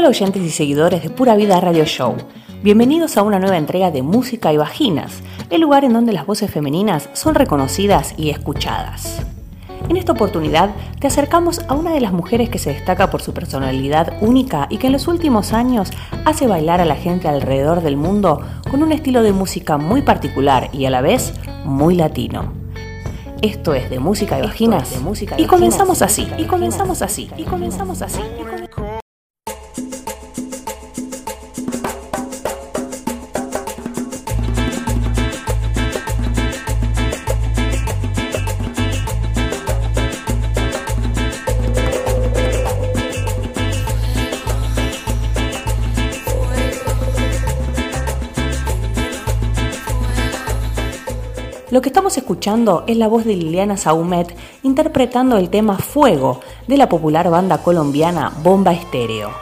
Hola oyentes y seguidores de Pura Vida Radio Show. Bienvenidos a una nueva entrega de Música y Vaginas, el lugar en donde las voces femeninas son reconocidas y escuchadas. En esta oportunidad te acercamos a una de las mujeres que se destaca por su personalidad única y que en los últimos años hace bailar a la gente alrededor del mundo con un estilo de música muy particular y a la vez muy latino. Esto es de música y vaginas. y comenzamos así, y comenzamos así, y comenzamos así. Lo que estamos escuchando es la voz de Liliana Saumet interpretando el tema Fuego de la popular banda colombiana Bomba Estéreo.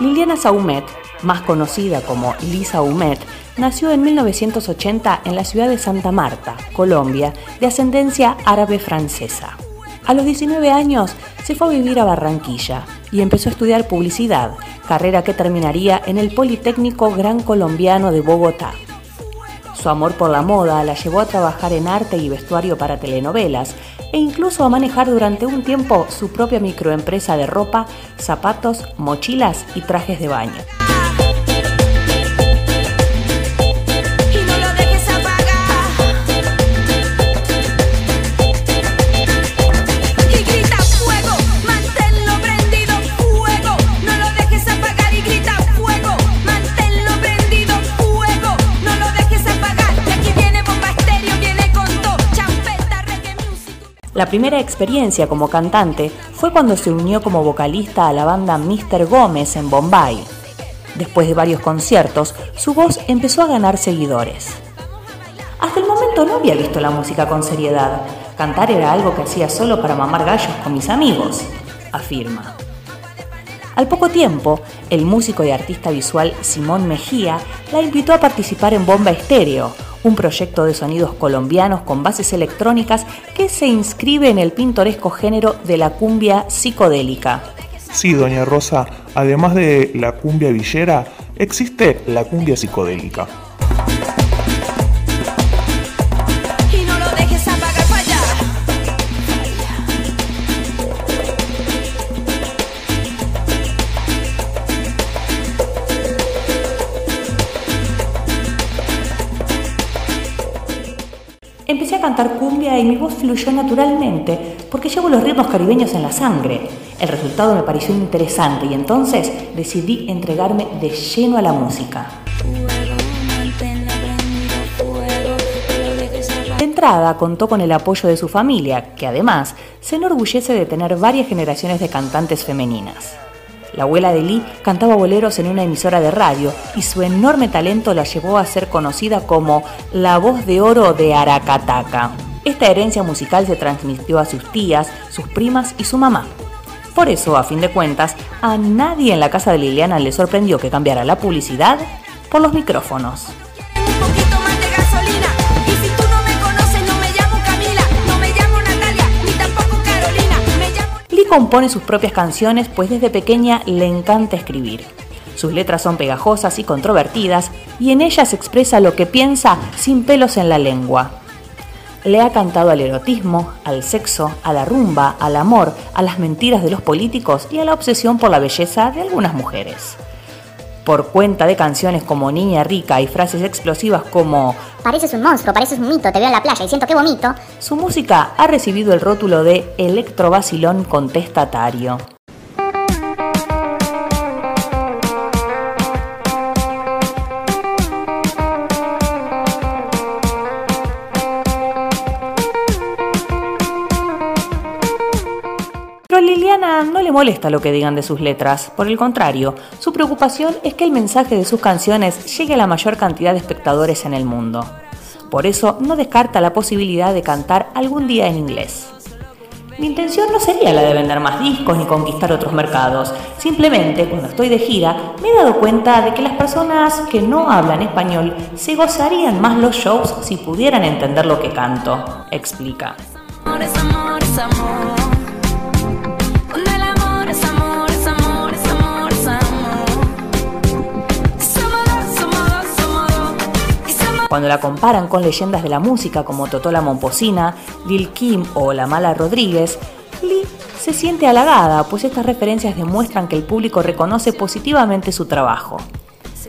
Liliana Saumet, más conocida como Lisa Saumet, nació en 1980 en la ciudad de Santa Marta, Colombia, de ascendencia árabe-francesa. A los 19 años se fue a vivir a Barranquilla y empezó a estudiar publicidad, carrera que terminaría en el Politécnico Gran Colombiano de Bogotá. Su amor por la moda la llevó a trabajar en arte y vestuario para telenovelas e incluso a manejar durante un tiempo su propia microempresa de ropa, zapatos, mochilas y trajes de baño. La primera experiencia como cantante fue cuando se unió como vocalista a la banda Mr. Gómez en Bombay. Después de varios conciertos, su voz empezó a ganar seguidores. Hasta el momento no había visto la música con seriedad. Cantar era algo que hacía solo para mamar gallos con mis amigos, afirma. Al poco tiempo, el músico y artista visual Simón Mejía la invitó a participar en Bomba Estéreo, un proyecto de sonidos colombianos con bases electrónicas que se inscribe en el pintoresco género de la cumbia psicodélica. Sí, doña Rosa, además de la cumbia villera, existe la cumbia psicodélica. Cantar cumbia y mi voz fluyó naturalmente porque llevo los ritmos caribeños en la sangre. El resultado me pareció interesante y entonces decidí entregarme de lleno a la música. De entrada contó con el apoyo de su familia, que además se enorgullece de tener varias generaciones de cantantes femeninas. La abuela de Lee cantaba boleros en una emisora de radio y su enorme talento la llevó a ser conocida como la voz de oro de Aracataca. Esta herencia musical se transmitió a sus tías, sus primas y su mamá. Por eso, a fin de cuentas, a nadie en la casa de Liliana le sorprendió que cambiara la publicidad por los micrófonos. Compone sus propias canciones, pues desde pequeña le encanta escribir. Sus letras son pegajosas y controvertidas, y en ellas expresa lo que piensa sin pelos en la lengua. Le ha cantado al erotismo, al sexo, a la rumba, al amor, a las mentiras de los políticos y a la obsesión por la belleza de algunas mujeres por cuenta de canciones como Niña Rica y frases explosivas como Pareces un monstruo, pareces un mito, te veo en la playa y siento que vomito, su música ha recibido el rótulo de electrovacilón contestatario. Le molesta lo que digan de sus letras, por el contrario, su preocupación es que el mensaje de sus canciones llegue a la mayor cantidad de espectadores en el mundo. Por eso no descarta la posibilidad de cantar algún día en inglés. Mi intención no sería la de vender más discos ni conquistar otros mercados. Simplemente, cuando estoy de gira, me he dado cuenta de que las personas que no hablan español se gozarían más los shows si pudieran entender lo que canto, explica. Cuando la comparan con leyendas de la música como Totola Momposina, Lil Kim o La Mala Rodríguez, Lee se siente halagada, pues estas referencias demuestran que el público reconoce positivamente su trabajo.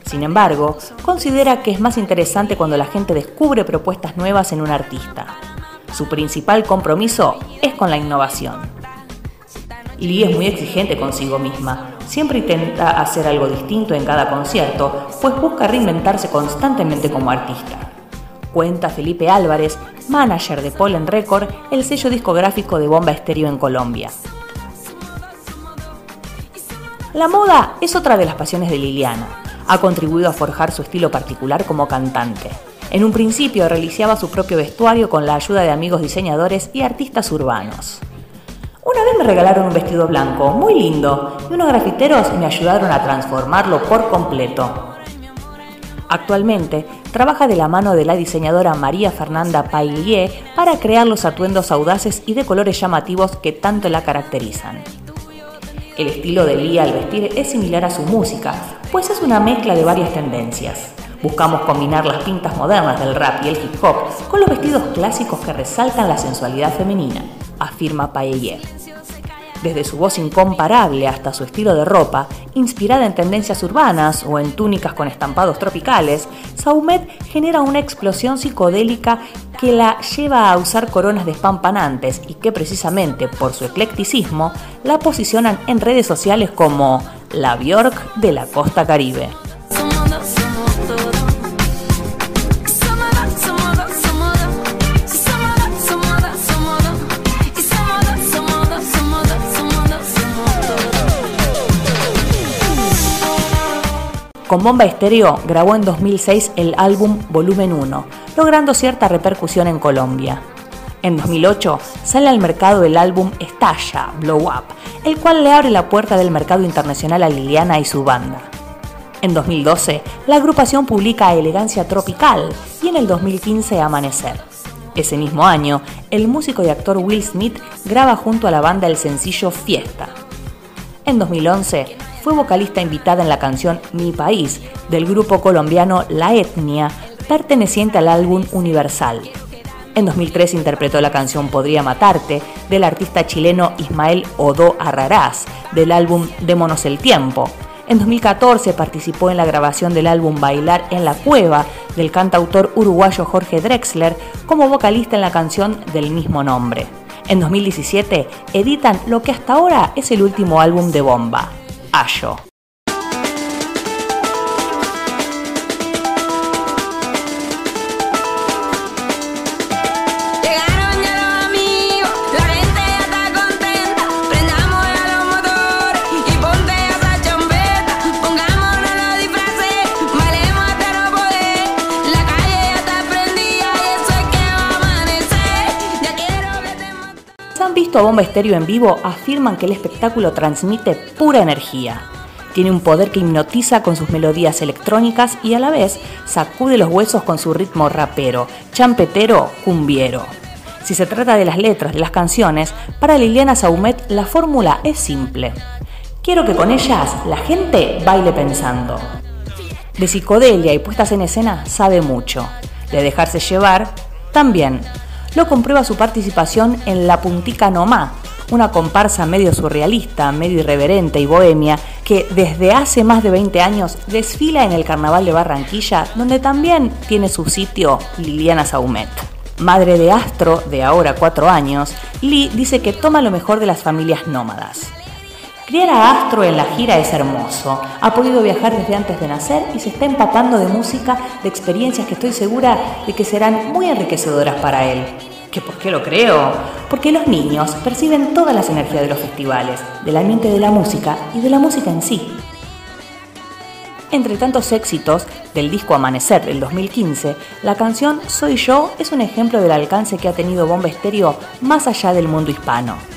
Sin embargo, considera que es más interesante cuando la gente descubre propuestas nuevas en un artista. Su principal compromiso es con la innovación. Lee es muy exigente consigo misma. Siempre intenta hacer algo distinto en cada concierto, pues busca reinventarse constantemente como artista. Cuenta Felipe Álvarez, manager de Pollen Record, el sello discográfico de Bomba Estéreo en Colombia. La moda es otra de las pasiones de Liliana. Ha contribuido a forjar su estilo particular como cantante. En un principio realizaba su propio vestuario con la ayuda de amigos diseñadores y artistas urbanos. Una vez me regalaron un vestido blanco, muy lindo, y unos grafiteros me ayudaron a transformarlo por completo. Actualmente trabaja de la mano de la diseñadora María Fernanda Paillier para crear los atuendos audaces y de colores llamativos que tanto la caracterizan. El estilo de Lee al vestir es similar a su música, pues es una mezcla de varias tendencias. Buscamos combinar las pintas modernas del rap y el hip hop con los vestidos clásicos que resaltan la sensualidad femenina, afirma Paillier. Desde su voz incomparable hasta su estilo de ropa, inspirada en tendencias urbanas o en túnicas con estampados tropicales, Saumet genera una explosión psicodélica que la lleva a usar coronas despampanantes y que precisamente por su eclecticismo la posicionan en redes sociales como la Bjork de la costa caribe. Con Bomba Estéreo grabó en 2006 el álbum Volumen 1, logrando cierta repercusión en Colombia. En 2008 sale al mercado el álbum Estalla, Blow Up, el cual le abre la puerta del mercado internacional a Liliana y su banda. En 2012, la agrupación publica Elegancia Tropical y en el 2015 Amanecer. Ese mismo año, el músico y actor Will Smith graba junto a la banda el sencillo Fiesta. En 2011, fue vocalista invitada en la canción Mi País del grupo colombiano La Etnia, perteneciente al álbum Universal. En 2003 interpretó la canción Podría Matarte del artista chileno Ismael Odo Arrarás del álbum Démonos el Tiempo. En 2014 participó en la grabación del álbum Bailar en la Cueva del cantautor uruguayo Jorge Drexler como vocalista en la canción del mismo nombre. En 2017 editan lo que hasta ahora es el último álbum de Bomba, Ayo. A Bomba Estéreo en vivo afirman que el espectáculo transmite pura energía. Tiene un poder que hipnotiza con sus melodías electrónicas y a la vez sacude los huesos con su ritmo rapero, champetero, cumbiero. Si se trata de las letras de las canciones, para Liliana Saumet la fórmula es simple. Quiero que con ellas la gente baile pensando. De psicodelia y puestas en escena sabe mucho. De dejarse llevar, también lo comprueba su participación en La Puntica Nomá, una comparsa medio surrealista, medio irreverente y bohemia que desde hace más de 20 años desfila en el Carnaval de Barranquilla, donde también tiene su sitio Liliana Saumet. Madre de Astro, de ahora 4 años, Lee dice que toma lo mejor de las familias nómadas. Criar a Astro en la gira es hermoso. Ha podido viajar desde antes de nacer y se está empapando de música, de experiencias que estoy segura de que serán muy enriquecedoras para él. ¿Qué por qué lo creo? Porque los niños perciben todas las energías de los festivales, del ambiente de la música y de la música en sí. Entre tantos éxitos del disco Amanecer del 2015, la canción Soy yo es un ejemplo del alcance que ha tenido Bomba Estéreo más allá del mundo hispano.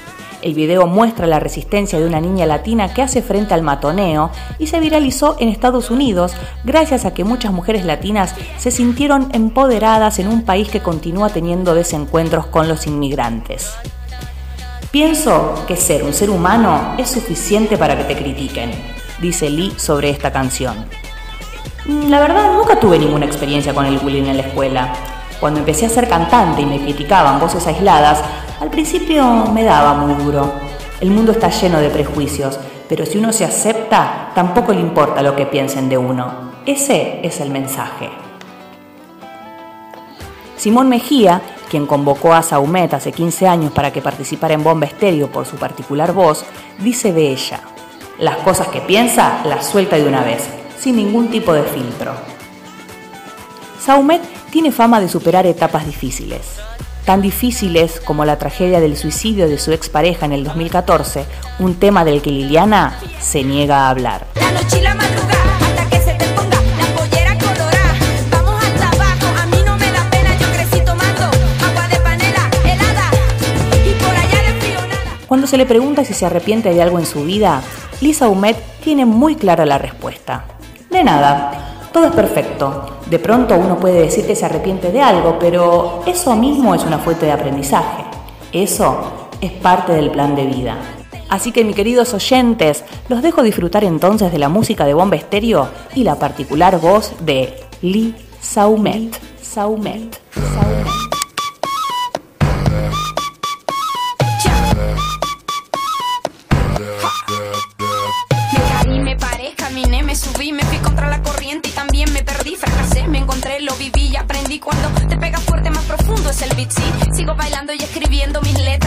El video muestra la resistencia de una niña latina que hace frente al matoneo y se viralizó en Estados Unidos gracias a que muchas mujeres latinas se sintieron empoderadas en un país que continúa teniendo desencuentros con los inmigrantes. Pienso que ser un ser humano es suficiente para que te critiquen, dice Lee sobre esta canción. Mm, la verdad, nunca tuve ninguna experiencia con el bullying en la escuela. Cuando empecé a ser cantante y me criticaban voces aisladas, al principio me daba muy duro. El mundo está lleno de prejuicios, pero si uno se acepta, tampoco le importa lo que piensen de uno. Ese es el mensaje. Simón Mejía, quien convocó a Saumet hace 15 años para que participara en Bomba Estéreo por su particular voz, dice de ella, las cosas que piensa las suelta de una vez, sin ningún tipo de filtro. Saumet tiene fama de superar etapas difíciles, tan difíciles como la tragedia del suicidio de su expareja en el 2014, un tema del que Liliana se niega a hablar. Cuando se le pregunta si se arrepiente de algo en su vida, Lisa Humet tiene muy clara la respuesta. De nada, todo es perfecto. De pronto uno puede decir que se arrepiente de algo, pero eso mismo es una fuente de aprendizaje. Eso es parte del plan de vida. Así que, mis queridos oyentes, los dejo disfrutar entonces de la música de Bomba Estéreo y la particular voz de Lee Saumet. Saumet. Saumet.